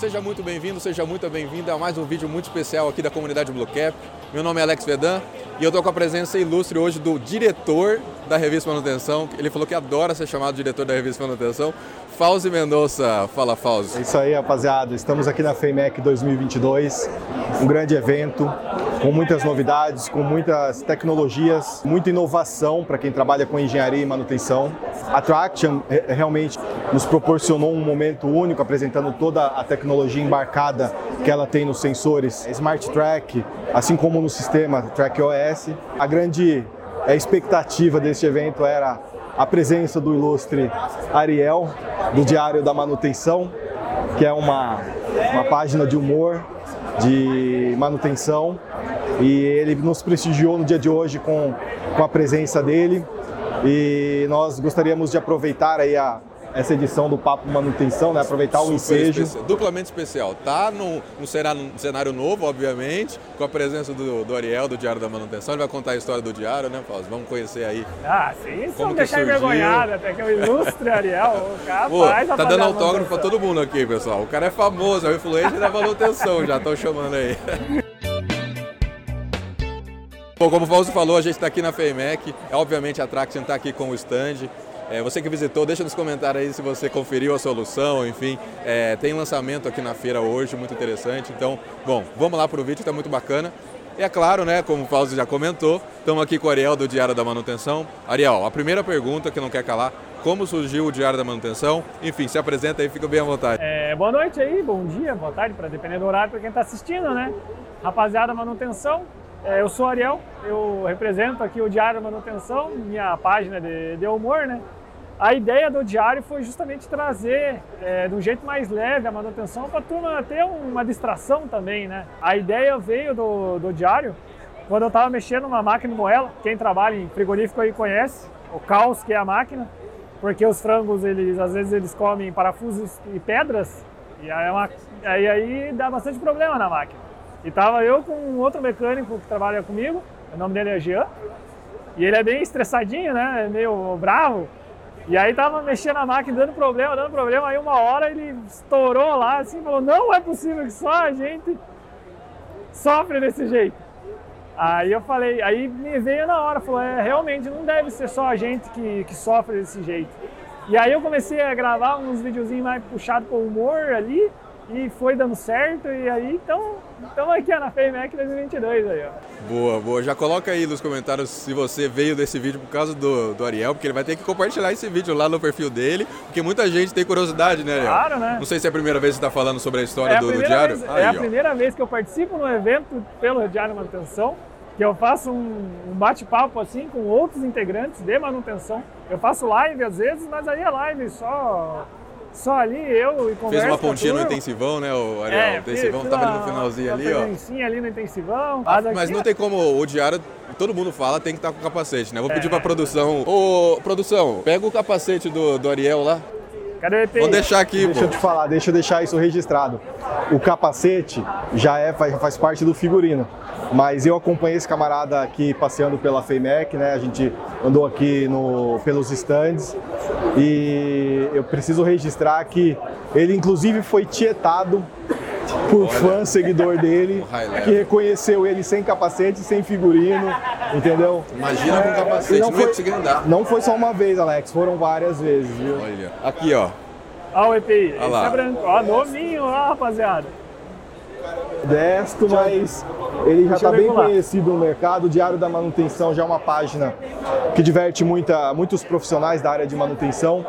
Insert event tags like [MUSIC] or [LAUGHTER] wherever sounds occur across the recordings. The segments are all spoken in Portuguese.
Seja muito bem-vindo, seja muito bem-vinda a mais um vídeo muito especial aqui da comunidade Bluecap. Meu nome é Alex Vedan e eu estou com a presença ilustre hoje do diretor da revista Manutenção. Ele falou que adora ser chamado diretor da revista Manutenção. Fauzi Mendonça. Fala, Fauzi. É isso aí, rapaziada. Estamos aqui na FEMEC 2022, um grande evento com muitas novidades, com muitas tecnologias, muita inovação para quem trabalha com engenharia e manutenção. A Traction realmente nos proporcionou um momento único, apresentando toda a tecnologia embarcada que ela tem nos sensores Smart Track, assim como no sistema Track OS. A grande expectativa deste evento era a presença do ilustre Ariel, do Diário da Manutenção, que é uma, uma página de humor, de manutenção, e ele nos prestigiou no dia de hoje com, com a presença dele e nós gostaríamos de aproveitar aí a, essa edição do Papo Manutenção, né? aproveitar o ensejo. Especial, duplamente especial. Tá num, num, cenário, num cenário novo, obviamente, com a presença do, do, Ariel, do Diário da Manutenção. Ele vai contar a história do Diário, né, Fausto? Vamos conhecer aí. Ah, sim, vamos deixar envergonhado, até que o ilustre Ariel, o [LAUGHS] cara Pô, faz Tá dando autógrafo pra todo mundo aqui, pessoal. O cara é famoso, é o influente da manutenção, já estão chamando aí. [LAUGHS] Bom, como o Fausto falou, a gente está aqui na FEIMEC. É, obviamente a Traction está aqui com o stand. É, você que visitou, deixa nos comentários aí se você conferiu a solução, enfim. É, tem lançamento aqui na feira hoje, muito interessante. Então, bom, vamos lá para o vídeo, está muito bacana. E é claro, né, como o Fausto já comentou, estamos aqui com o Ariel do Diário da Manutenção. Ariel, a primeira pergunta que não quer calar, como surgiu o Diário da Manutenção? Enfim, se apresenta aí, fica bem à vontade. É, boa noite aí, bom dia, boa tarde, para depender do horário para quem está assistindo, né? Rapaziada Manutenção, é, eu sou Ariel, eu represento aqui o Diário Manutenção, minha página de, de humor, né? A ideia do diário foi justamente trazer é, de um jeito mais leve a manutenção para a turma ter uma distração também, né? A ideia veio do, do diário quando eu estava mexendo numa máquina moela. Quem trabalha em frigorífico aí conhece o caos que é a máquina, porque os frangos eles às vezes eles comem parafusos e pedras e aí, é uma, aí, aí dá bastante problema na máquina. E tava eu com um outro mecânico que trabalha comigo, o nome dele é Jean, e ele é bem estressadinho, né? É meio bravo. E aí tava mexendo na máquina, dando problema, dando problema. Aí uma hora ele estourou lá, assim, falou: Não é possível que só a gente sofre desse jeito. Aí eu falei, aí me veio na hora, falou: É, realmente não deve ser só a gente que, que sofre desse jeito. E aí eu comecei a gravar uns videozinhos mais puxados o humor ali e foi dando certo. E aí, então, estamos aqui ó, na FEMEC 2022 aí, ó. Boa, boa. Já coloca aí nos comentários se você veio desse vídeo por causa do, do Ariel, porque ele vai ter que compartilhar esse vídeo lá no perfil dele, porque muita gente tem curiosidade, né, Ariel? Claro, né? Não sei se é a primeira vez que você está falando sobre a história é do, do, Diário. Vez, aí, é a ó. primeira vez que eu participo no evento pelo Diário Manutenção, que eu faço um, um bate-papo assim com outros integrantes de manutenção. Eu faço live às vezes, mas aí é live só só ali eu e conversa Fez uma pontinha no intensivão, né, o Ariel? É, o intensivão tava ali no finalzinho ali, ó. Sim, ali no intensivão. Ah, mas não tem como o diário, todo mundo fala, tem que estar com capacete, né? Vou pedir é. pra produção. Ô, produção, pega o capacete do, do Ariel lá. Cadê o EPI? Vou deixar aqui, Deixa pô. eu te falar, deixa eu deixar isso registrado. O capacete já é, faz, faz parte do figurino. Mas eu acompanhei esse camarada aqui passeando pela FEMEC, né? A gente andou aqui no, pelos stands e eu preciso registrar que ele inclusive foi tietado por Olha. fã, seguidor dele, que reconheceu ele sem capacete, sem figurino, entendeu? Imagina com capacete, não, não foi, ia andar. Não foi só uma vez, Alex, foram várias vezes, viu? Olha, aqui ó. Olha o EPI, Olha esse é branco, ó, novinho, ó, rapaziada modesto, mas ele já está bem conhecido no mercado. O Diário da Manutenção já é uma página que diverte muita, muitos profissionais da área de manutenção.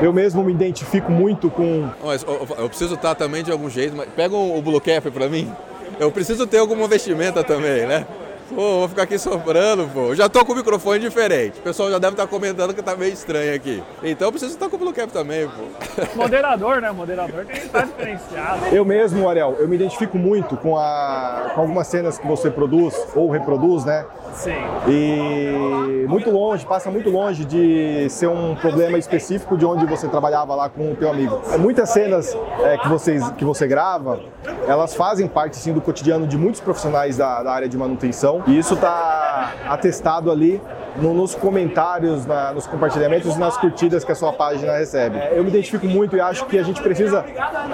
Eu mesmo me identifico muito com. Mas eu preciso estar também de algum jeito, mas pega o Blue Cap para mim. Eu preciso ter alguma vestimenta também, né? Pô, vou ficar aqui soprando, pô. Já tô com o microfone diferente. O pessoal já deve estar comentando que tá meio estranho aqui. Então eu preciso estar com o Blue Cap também, pô. [LAUGHS] Moderador, né? Moderador tem que estar diferenciado. Eu mesmo, Ariel, eu me identifico muito com, a, com algumas cenas que você produz ou reproduz, né? Sim. E muito longe, passa muito longe de ser um problema específico de onde você trabalhava lá com o teu amigo. Muitas cenas é, que, vocês, que você grava, elas fazem parte sim do cotidiano de muitos profissionais da, da área de manutenção e isso está atestado ali no, nos comentários, na, nos compartilhamentos e nas curtidas que a sua página recebe. É, eu me identifico muito e acho que a gente precisa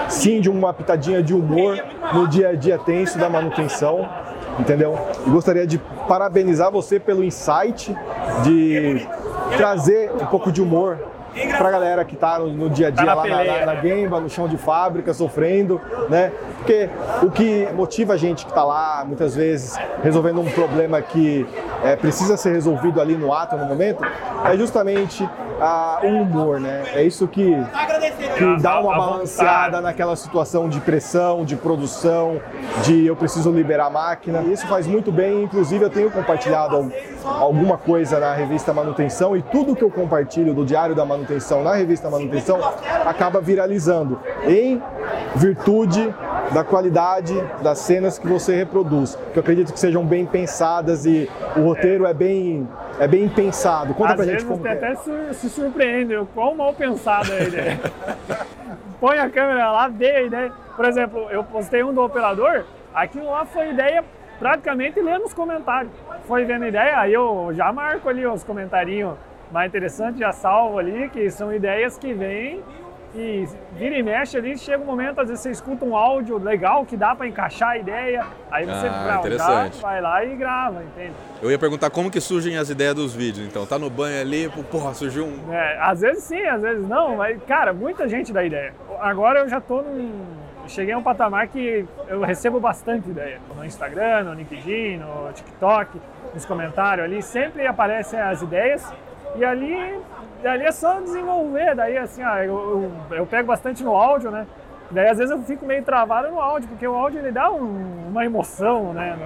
sim de uma pitadinha de humor no dia a dia tenso da manutenção, entendeu? E gostaria de parabenizar você pelo insight de trazer um pouco de humor para a galera que está no, no, dia a dia tá lá na, na, na Gemba, no chão de fábrica, sofrendo, né? Porque o que motiva a gente que está lá, muitas vezes, resolvendo um problema que é, precisa ser resolvido ali no ato, no momento, é justamente ah, o humor, né? É isso que, que dá uma balanceada naquela situação de pressão, de produção, de eu preciso liberar a máquina. E isso faz muito bem, inclusive eu tenho compartilhado alguma coisa na revista Manutenção e tudo que eu compartilho do Diário da Manutenção na revista Manutenção acaba viralizando em virtude da qualidade das cenas que você reproduz, que eu acredito que sejam bem pensadas e o roteiro é bem é bem pensado. Conta Às pra gente como você é. até se surpreende o quão mal pensada é a [LAUGHS] ideia. Põe a câmera lá, vê a ideia. Por exemplo, eu postei um do operador, aquilo lá foi ideia praticamente lendo os comentários. Foi vendo ideia, aí eu já marco ali os comentarinhos mais interessantes, já salvo ali, que são ideias que vêm e vira e mexe ali, chega um momento, às vezes você escuta um áudio legal que dá para encaixar a ideia, aí você ah, interessante. vai lá e grava, entende? Eu ia perguntar como que surgem as ideias dos vídeos, então, tá no banho ali, porra, surgiu um... É, às vezes sim, às vezes não, mas, cara, muita gente dá ideia. Agora eu já tô num... Cheguei a um patamar que eu recebo bastante ideia. No Instagram, no LinkedIn, no TikTok, nos comentários ali, sempre aparecem as ideias e ali ali é só desenvolver, daí assim, ah, eu, eu, eu, pego bastante no áudio, né? Daí às vezes eu fico meio travado no áudio, porque o áudio ele dá um, uma emoção, né,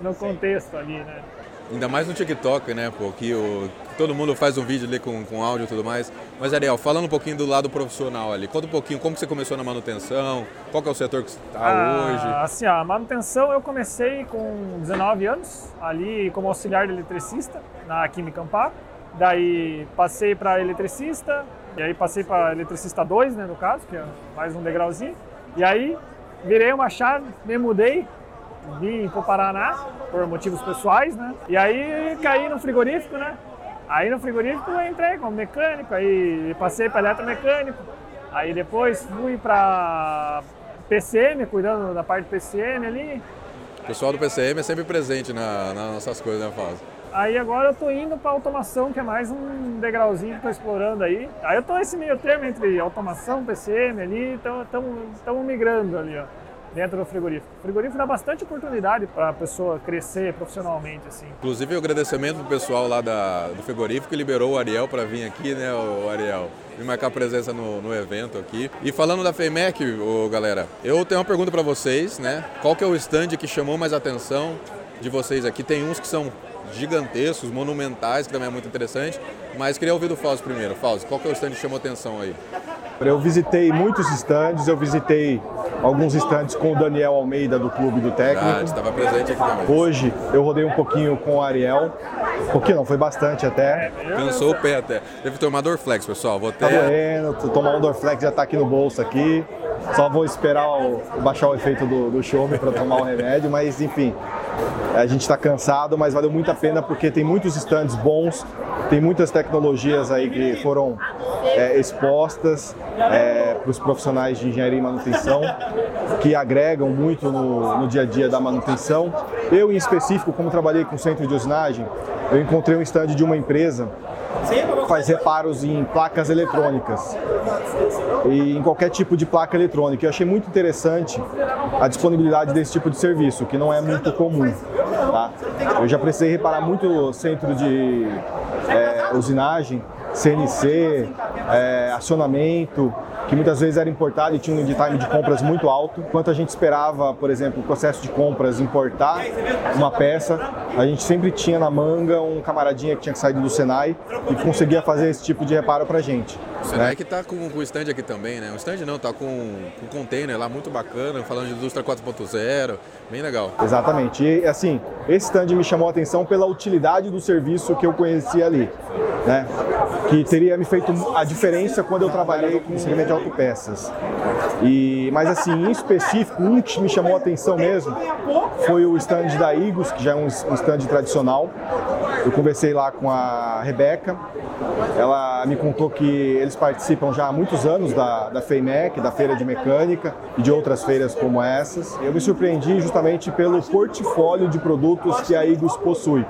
no, no contexto ali, né? Ainda mais no TikTok, né, pô, que o, todo mundo faz um vídeo ali com, com áudio e tudo mais. Mas, Ariel, falando um pouquinho do lado profissional ali, conta um pouquinho como você começou na manutenção, qual é o setor que você está ah, hoje? Assim, a manutenção eu comecei com 19 anos, ali como auxiliar de eletricista na Química Amparo. Daí passei para eletricista, e aí passei para eletricista 2, né, no caso, que é mais um degrauzinho. E aí virei uma chave, me mudei, vim para o Paraná por motivos pessoais, né? E aí caí no frigorífico, né? Aí no frigorífico eu entrei como mecânico, aí passei para eletromecânico. Aí depois fui para PCM, cuidando da parte PCM ali. O pessoal do PCM é sempre presente na, nas nossas coisas, né, Fábio? Aí agora eu tô indo para automação, que é mais um degrauzinho que tô explorando aí. Aí eu tô nesse meio termo entre automação, PCM ali, então estamos migrando ali, ó, dentro do frigorífico. O frigorífico dá bastante oportunidade para a pessoa crescer profissionalmente, assim. Inclusive o agradecimento pro pessoal lá da, do frigorífico que liberou o Ariel para vir aqui, né, o Ariel? e marcar presença no, no, evento aqui. E falando da FEMEC, ô, galera, eu tenho uma pergunta para vocês, né? Qual que é o stand que chamou mais atenção de vocês aqui? Tem uns que são gigantescos, monumentais, que também é muito interessante. Mas queria ouvir do Fausto primeiro. Fausto, qual que é o stand que chamou atenção aí? Eu visitei muitos stands, eu visitei alguns stands com o Daniel Almeida do Clube do Técnico. Ah, estava presente aqui também. Hoje eu rodei um pouquinho com o Ariel. Um pouquinho não, foi bastante até. Cansou o pé até. Deve tomar Dorflex, pessoal. Vou até... Tá doendo, tomar um Dorflex já está aqui no bolso aqui. Só vou esperar o, baixar o efeito do, do show para tomar o remédio, mas enfim, a gente está cansado, mas valeu muito a pena porque tem muitos stands bons, tem muitas tecnologias aí que foram é, expostas é, para os profissionais de engenharia e manutenção, que agregam muito no, no dia a dia da manutenção. Eu, em específico, como trabalhei com centro de usinagem, eu encontrei um stand de uma empresa faz reparos em placas eletrônicas e em qualquer tipo de placa eletrônica. Eu achei muito interessante a disponibilidade desse tipo de serviço, que não é muito comum. Tá? Eu já precisei reparar muito centro de é, usinagem, CNC, é, acionamento, que muitas vezes era importado e tinha um lead time de compras muito alto. Enquanto a gente esperava, por exemplo, o processo de compras importar uma peça, a gente sempre tinha na manga um camaradinha que tinha que saído do Senai e conseguia fazer esse tipo de reparo para a gente. O Senai né? que está com, o stand aqui também, né? O stand não, está com um container lá muito bacana, falando de indústria 4.0, bem legal. Exatamente. E assim, esse stand me chamou a atenção pela utilidade do serviço que eu conhecia ali, né? Que teria me feito a diferença quando eu trabalhei com segmento de autopeças. E, mas assim, em específico, um que me chamou a atenção mesmo foi o stand da Igos, que já é um stand tradicional. Eu conversei lá com a Rebeca, ela me contou que eles participam já há muitos anos da, da da Feira de Mecânica e de outras feiras como essas. Eu me surpreendi justamente pelo portfólio de produtos que a Igos possui.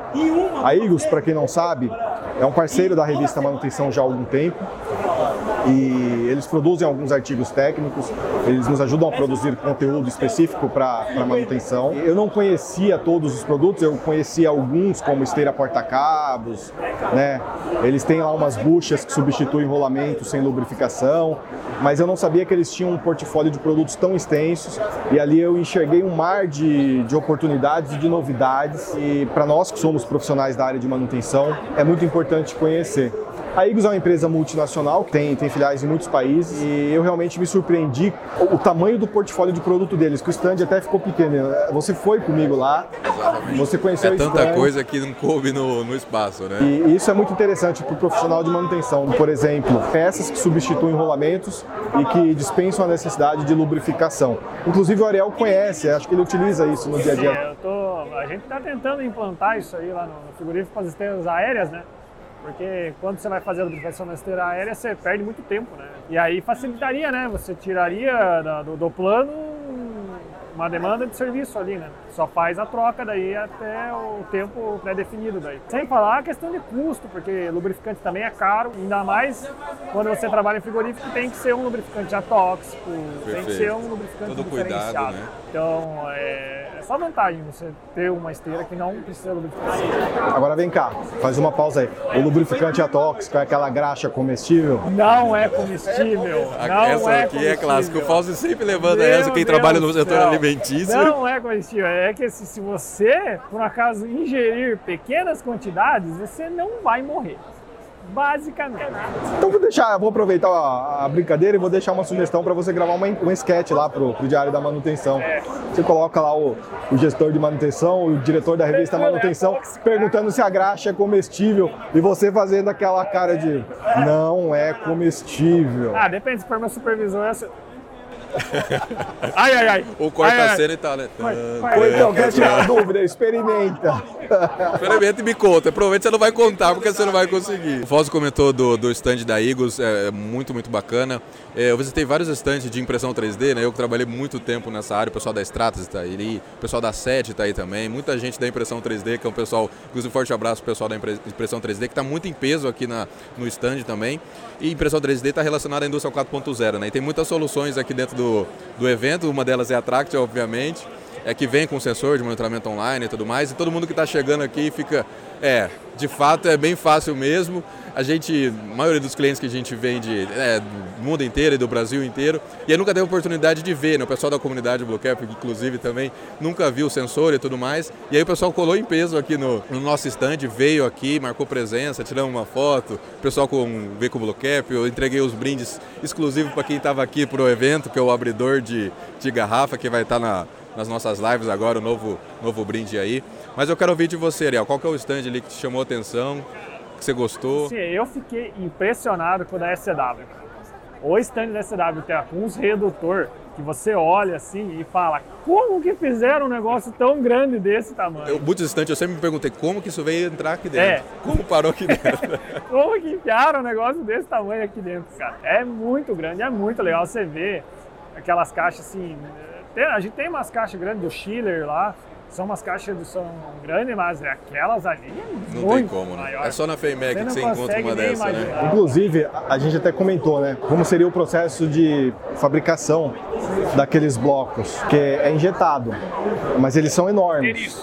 A Igos, para quem não sabe, é um parceiro da revista Manutenção já há algum tempo e eles produzem alguns artigos técnicos, eles nos ajudam a produzir conteúdo específico para manutenção. Eu não conhecia todos os produtos, eu conhecia alguns como esteira porta-cabos, né? Eles têm lá umas buchas que substituem rolamento sem lubrificação, mas eu não sabia que eles tinham um portfólio de produtos tão extensos e ali eu enxerguei um mar de, de oportunidades e de novidades e para nós que somos profissionais da área de manutenção é muito importante conhecer. A Igos é uma empresa multinacional, tem, tem filiais em muitos países e eu realmente me surpreendi o, o tamanho do portfólio de produto deles, que o stand até ficou pequeno. Você foi comigo lá, Exatamente. você conheceu é o tanta coisa que não coube no, no espaço, né? E isso é muito interessante para o profissional de manutenção. Por exemplo, peças que substituem rolamentos e que dispensam a necessidade de lubrificação. Inclusive o Ariel conhece, acho que ele utiliza isso no dia a dia. Sim, eu tô, a gente está tentando implantar isso aí lá no frigorífico para as esteiras aéreas, né? Porque quando você vai fazer a lubrificação na esteira aérea, você perde muito tempo, né? E aí facilitaria, né? Você tiraria do, do plano uma demanda de serviço ali, né? Só faz a troca daí até o tempo pré-definido daí. Sem falar a questão de custo, porque lubrificante também é caro, ainda mais quando você trabalha em frigorífico, tem que ser um lubrificante atóxico, Perfeito. tem que ser um lubrificante Todo diferenciado. Cuidado, né? Então, é, só vantagem você ter uma esteira que não precisa lubrificar. Agora vem cá, faz uma pausa aí. O lubrificante é tóxico, é aquela graxa comestível? Não é comestível. Não essa é aqui é clássico. O Fausto sempre levanta Meu essa, quem Deus trabalha no setor alimentício. Não é comestível. É que se, se você, por acaso, ingerir pequenas quantidades, você não vai morrer basicamente. Então vou deixar, vou aproveitar a, a brincadeira e vou deixar uma sugestão para você gravar uma, um sketch lá pro, pro Diário da Manutenção. É. Você coloca lá o, o, gestor de manutenção, o diretor da revista Manutenção, perguntando se a graxa é comestível e você fazendo aquela cara de não é comestível. Ah, depende, se for meu supervisor, [LAUGHS] ai, ai, ai. O corta-cena e tal, né? Ou então, quer tirar dúvida? Experimenta. [LAUGHS] Experimenta e me conta. Provavelmente você não vai contar porque você não vai conseguir. O Foz comentou do, do stand da Eagles, é, é muito, muito bacana. É, eu visitei vários stands de impressão 3D, né? Eu trabalhei muito tempo nessa área, o pessoal da Stratas está aí, o pessoal da SET está aí também, muita gente da impressão 3D, que é um pessoal, inclusive um forte abraço pro pessoal da impressão 3D, que está muito em peso aqui na, no stand também. E impressão 3D está relacionada à indústria 4.0, né? E tem muitas soluções aqui dentro do, do evento, uma delas é a Tract, obviamente, é que vem com sensor de monitoramento online e tudo mais, e todo mundo que está chegando aqui fica, é, de fato é bem fácil mesmo. A gente, a maioria dos clientes que a gente vende é do mundo inteiro e do Brasil inteiro, e eu nunca teve oportunidade de ver, né? O pessoal da comunidade Blue Cap, inclusive, também nunca viu o sensor e tudo mais. E aí o pessoal colou em peso aqui no, no nosso stand, veio aqui, marcou presença, tiramos uma foto, o pessoal com, veio com o Blue Cap, eu entreguei os brindes exclusivos para quem estava aqui para o evento, que é o abridor de, de garrafa, que vai estar tá na, nas nossas lives agora, o novo, novo brinde aí. Mas eu quero ouvir de você, Ariel, qual que é o stand ali que te chamou a atenção? que você gostou? Sim, eu fiquei impressionado com o da SCW. O stand da SCW tem uns redutor que você olha assim e fala, como que fizeram um negócio tão grande desse tamanho? Eu, muitos instantes eu sempre me perguntei como que isso veio entrar aqui dentro. É. Como parou aqui dentro? [LAUGHS] como que enfiaram um negócio desse tamanho aqui dentro, cara? É muito grande, é muito legal você ver aquelas caixas assim. Tem, a gente tem umas caixas grandes do Schiller lá, são umas caixas de som grandes, mas aquelas ali é Não tem como, né? Maior. É só na FEMEC que você encontra uma dessa, né? Inclusive, a gente até comentou, né? Como seria o processo de fabricação daqueles blocos, que é injetado, mas eles são enormes.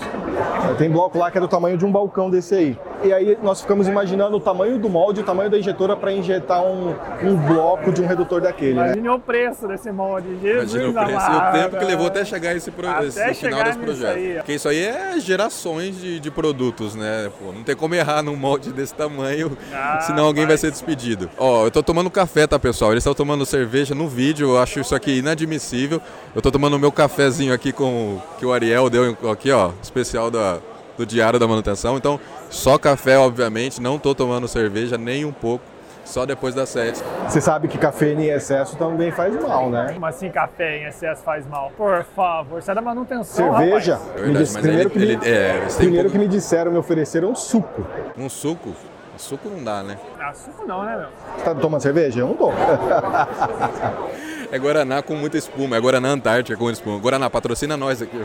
Tem bloco lá que é do tamanho de um balcão desse aí. E aí nós ficamos imaginando o tamanho do molde, o tamanho da injetora para injetar um, um bloco de um redutor daquele. Né? Imagine o preço desse molde. Jesus Imagina o preço amado. e o tempo que levou até chegar esse, pro, Até esse final chegar desse nisso projeto. aí, Porque isso aí é gerações de, de produtos, né? Pô, não tem como errar num molde desse tamanho, Ah, senão alguém vai ser despedido. Ó, eu tô tomando café, tá, pessoal? Eles estão tomando cerveja no vídeo, eu acho isso aqui inadmissível. Eu tô tomando o meu cafezinho aqui com que o Ariel deu aqui, ó, especial da, do Diário da Manutenção. Então, só café, obviamente, não tô tomando cerveja nem um pouco, só depois das sete. Você sabe que cafeína em excesso também faz mal, né? Como assim café em excesso faz mal? Por favor, sai da manutenção, Cerveja. É verdade, disse- mas primeiro, ele- que, me, ele- é, primeiro pouco- que me disseram, me ofereceram um suco. Um suco? Suco não dá, né? Ah, suco não, né, meu? Você tá tomando cerveja? Eu não tomo. É Guaraná com muita espuma, é Guaraná Antártica com espuma. Guaraná, patrocina nós aqui.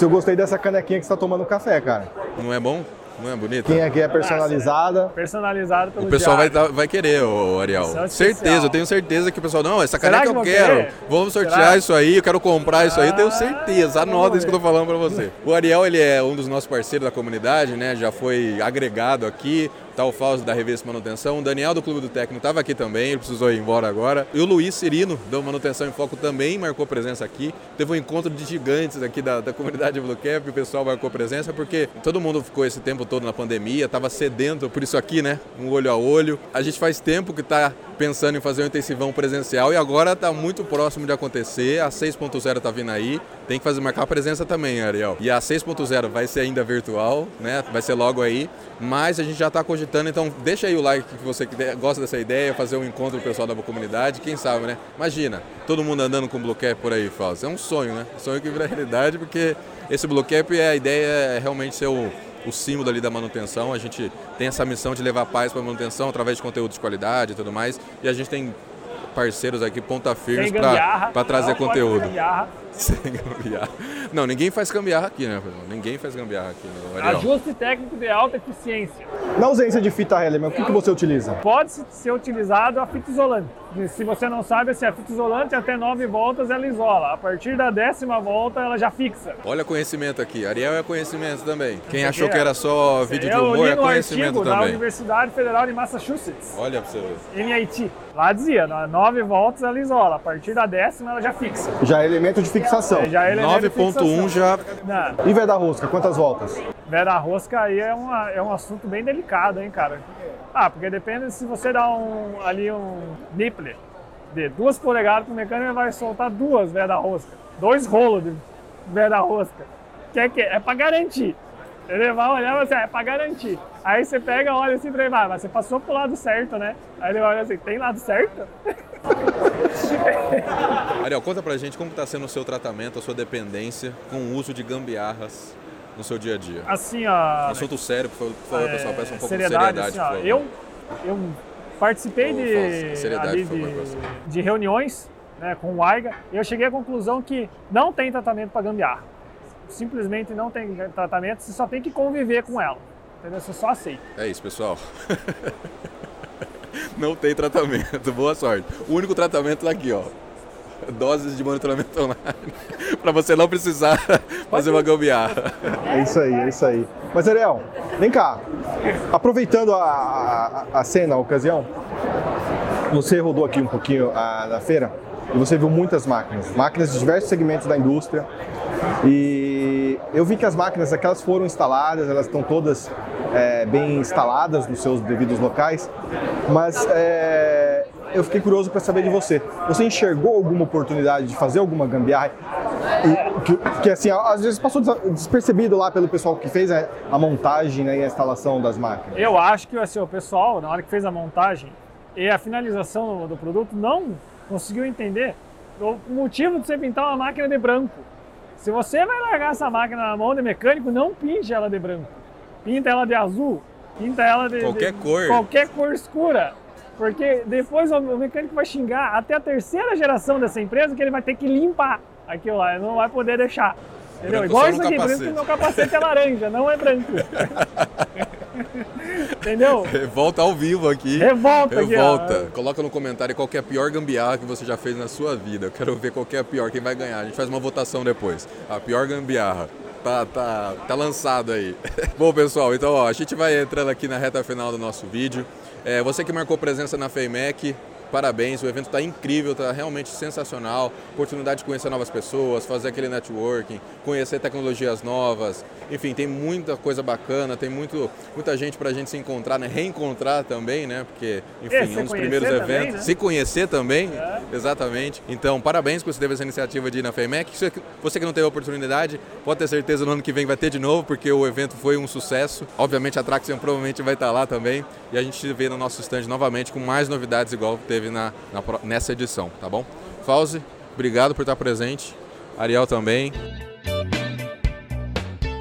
Eu gostei dessa canequinha que você tá tomando café, cara. Não é bom? Não é bonito? Quem aqui é personalizada. Personalizado pelo O pessoal vai, dar- vai querer, ô Ariel. Edição Certeza, eu tenho certeza que o pessoal, não, essa caneca que eu quero. querer? Vamos sortear Será? isso aí, eu quero comprar isso aí, eu tenho Ah, certeza. Anota isso que eu tô falando pra você. O Ariel, ele é um dos nossos parceiros da comunidade, né? Já foi agregado aqui. Tá o Fausto da Revista Manutenção, o Daniel do Clube do Técnico estava aqui também, ele precisou ir embora agora. E o Luiz Cirino, do Manutenção em Foco, também marcou presença aqui. Teve um encontro de gigantes aqui da, da comunidade Blue Cap, o pessoal marcou presença, porque todo mundo ficou esse tempo todo na pandemia, estava sedento por isso aqui, né? Um olho a olho. A gente faz tempo que está pensando em fazer um intensivão presencial e agora está muito próximo de acontecer. A 6.0 está vindo aí, tem que fazer marcar a presença também, Ariel. E a 6.0 vai ser ainda virtual, né? Vai ser logo aí, mas a gente já está cogitando, então deixa aí o like que você gosta dessa ideia, fazer um encontro pessoal da comunidade, quem sabe, né? Imagina, todo mundo andando com Cap por aí, Fausto. É um sonho, né? Sonho que vira realidade, porque esse Cap, é a ideia é realmente ser o, o símbolo ali da manutenção. A gente tem essa missão de levar paz para a manutenção através de conteúdo de qualidade e tudo mais. E a gente tem parceiros aqui, ponta firmes, para trazer conteúdo. Sem gambiarra. Não, ninguém faz gambiarra aqui, né? Ninguém faz gambiarra aqui, no Ariel. Ajuste técnico de alta eficiência. Na ausência de fita Hellman, o que, que você utiliza? Pode ser utilizado a fita isolante. E Se você não sabe, se a fita isolante até 9 voltas ela isola. A partir da décima volta ela já fixa. Olha conhecimento aqui. Ariel é conhecimento também. Quem achou que é- era só vídeo de Eu humor é conhecimento artigo da também. Universidade Federal de Massachusetts, Olha pra você ver. MIT. Lá dizia, 9 voltas ela isola. A partir da décima ela já fixa. Já é elemento de fixação. Já é elemento de 9.1 fixação. já. Não, E veda rosca, quantas voltas? Vera rosca aí é, uma, é um assunto bem delicado, hein, cara? Ah, porque depende se você dá um, ali um nipple de duas polegadas pro mecânico, ele vai soltar duas veda rosca. Dois rolos de veda rosca. Que é, que é pra garantir. Ele vai olhar e vai assim, "Ah, é pra garantir. Aí você pega, olha assim pra ele, "Ah, mas você passou pro lado certo, né? Aí ele olha assim, tem lado certo? [LAUGHS] Ariel, conta pra gente como tá sendo o seu tratamento, a sua dependência com o uso de gambiarras no seu dia a dia. Assim, ó. Assunto sério, por favor, por favor, pessoal, peça um pouco seriedade, de seriedade. assim, ó, eu, eu participei de, ali de, de reuniões né, com o AIGA e eu cheguei à conclusão que não tem tratamento para gambiarra. Simplesmente não tem tratamento, você só tem que conviver com ela. Entendeu? Você só aceita. É isso, pessoal. [LAUGHS] [LAUGHS] Não tem tratamento, [LAUGHS] boa sorte. O único tratamento tá aqui, ó. Doses de monitoramento online. [LAUGHS] pra você não precisar fazer uma gambiarra. É isso aí, é isso aí. Mas Ariel, vem cá. Aproveitando a, a, a cena, a ocasião, você rodou aqui um pouquinho ah, na feira e você viu muitas máquinas, máquinas de diversos segmentos da indústria. E eu vi que as máquinas, aquelas foram instaladas, elas estão todas é, bem instaladas nos seus devidos locais, mas é, eu fiquei curioso para saber de você. Você enxergou alguma oportunidade de fazer alguma gambiarra? E, que, que, assim, às vezes passou des- despercebido lá pelo pessoal que fez a, a montagem né, e a instalação das máquinas. Eu acho que assim, o pessoal, na hora que fez a montagem e a finalização do, do produto, não conseguiu entender o motivo de você pintar uma máquina de branco. Se você vai largar essa máquina na mão de mecânico, não pinte ela de branco. Pinta ela de azul, pinta ela de Qualquer de- cor. qualquer cor escura. Porque depois o mecânico vai xingar até a terceira geração dessa empresa que ele vai ter que limpar aquilo lá, ele não vai poder deixar. Entendeu? Igual isso aqui, por isso que meu capacete é laranja, não é branco. [LAUGHS] Entendeu? Revolta ao vivo aqui. Revolta, Revolta. Aqui, Coloca no comentário qual é a pior gambiarra que você já fez na sua vida. Eu quero ver qual é a pior, quem vai ganhar. A gente faz uma votação depois. A pior gambiarra. Tá, tá, tá lançado aí. [LAUGHS] Bom, pessoal, então ó, a gente vai entrando aqui na reta final do nosso vídeo. É, você que marcou presença na FEIMEC, parabéns, o evento está incrível, está realmente sensacional. Oportunidade de conhecer novas pessoas, fazer aquele networking, conhecer tecnologias novas. Enfim, tem muita coisa bacana, tem muito, muita gente para a gente se encontrar, né? reencontrar também, né? Porque, enfim, é, um dos primeiros também, eventos. Né? Se conhecer também, é. exatamente. Então, parabéns por você teve essa iniciativa de ir na FEMEC. Você que não teve a oportunidade, pode ter certeza no ano que vem vai ter de novo, porque o evento foi um sucesso. Obviamente, a Traxion provavelmente vai estar lá também. E a gente se vê no nosso stand novamente com mais novidades igual teve na, na nessa edição, tá bom? Fauzi, obrigado por estar presente. Ariel também.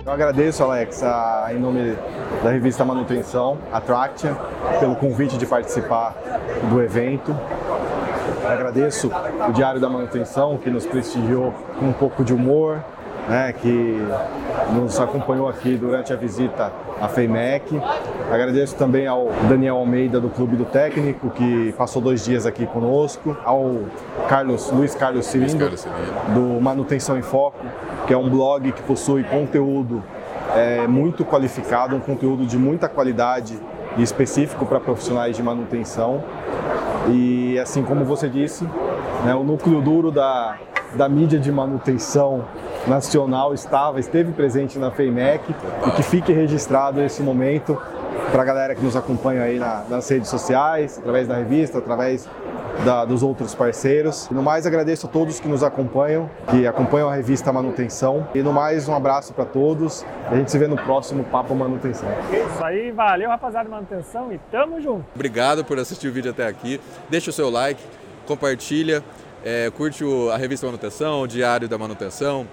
Eu agradeço, Alex, a, em nome da revista Manutenção, Attraction, pelo convite de participar do evento. Agradeço o Diário da Manutenção, que nos prestigiou com um pouco de humor, né, que nos acompanhou aqui durante a visita à FEIMEC. Agradeço também ao Daniel Almeida do Clube do Técnico, que passou dois dias aqui conosco, ao Carlos, Luiz Carlos Cilindo, do Manutenção em Foco, que é um blog que possui conteúdo é, muito qualificado, um conteúdo de muita qualidade e específico para profissionais de manutenção. E assim como você disse, né, o núcleo duro da, da mídia de manutenção nacional estava, esteve presente na FEIMEC e que fique registrado esse momento para a galera que nos acompanha aí na, nas redes sociais, através da revista, através da, dos outros parceiros. E no mais, agradeço a todos que nos acompanham, que acompanham a revista Manutenção. E no mais, um abraço para todos. A gente se vê no próximo Papo Manutenção. Isso aí, valeu rapaziada de manutenção e tamo junto. Obrigado por assistir o vídeo até aqui. Deixa o seu like, compartilha, é, curte o, a revista Manutenção, o Diário da Manutenção,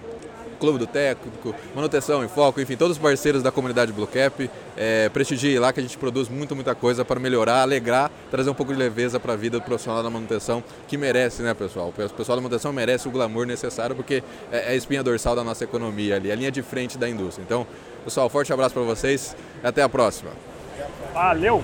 Clube do Técnico, Manutenção em Foco, enfim, todos os parceiros da comunidade Blue Cap. É, prestigie lá que a gente produz muito, muita coisa para melhorar, alegrar, trazer um pouco de leveza para a vida do profissional da manutenção, que merece, né, pessoal? O pessoal da manutenção merece o glamour necessário porque é, é a espinha dorsal da nossa economia ali, a linha de frente da indústria. Então, pessoal, forte abraço para vocês e até a próxima. Valeu!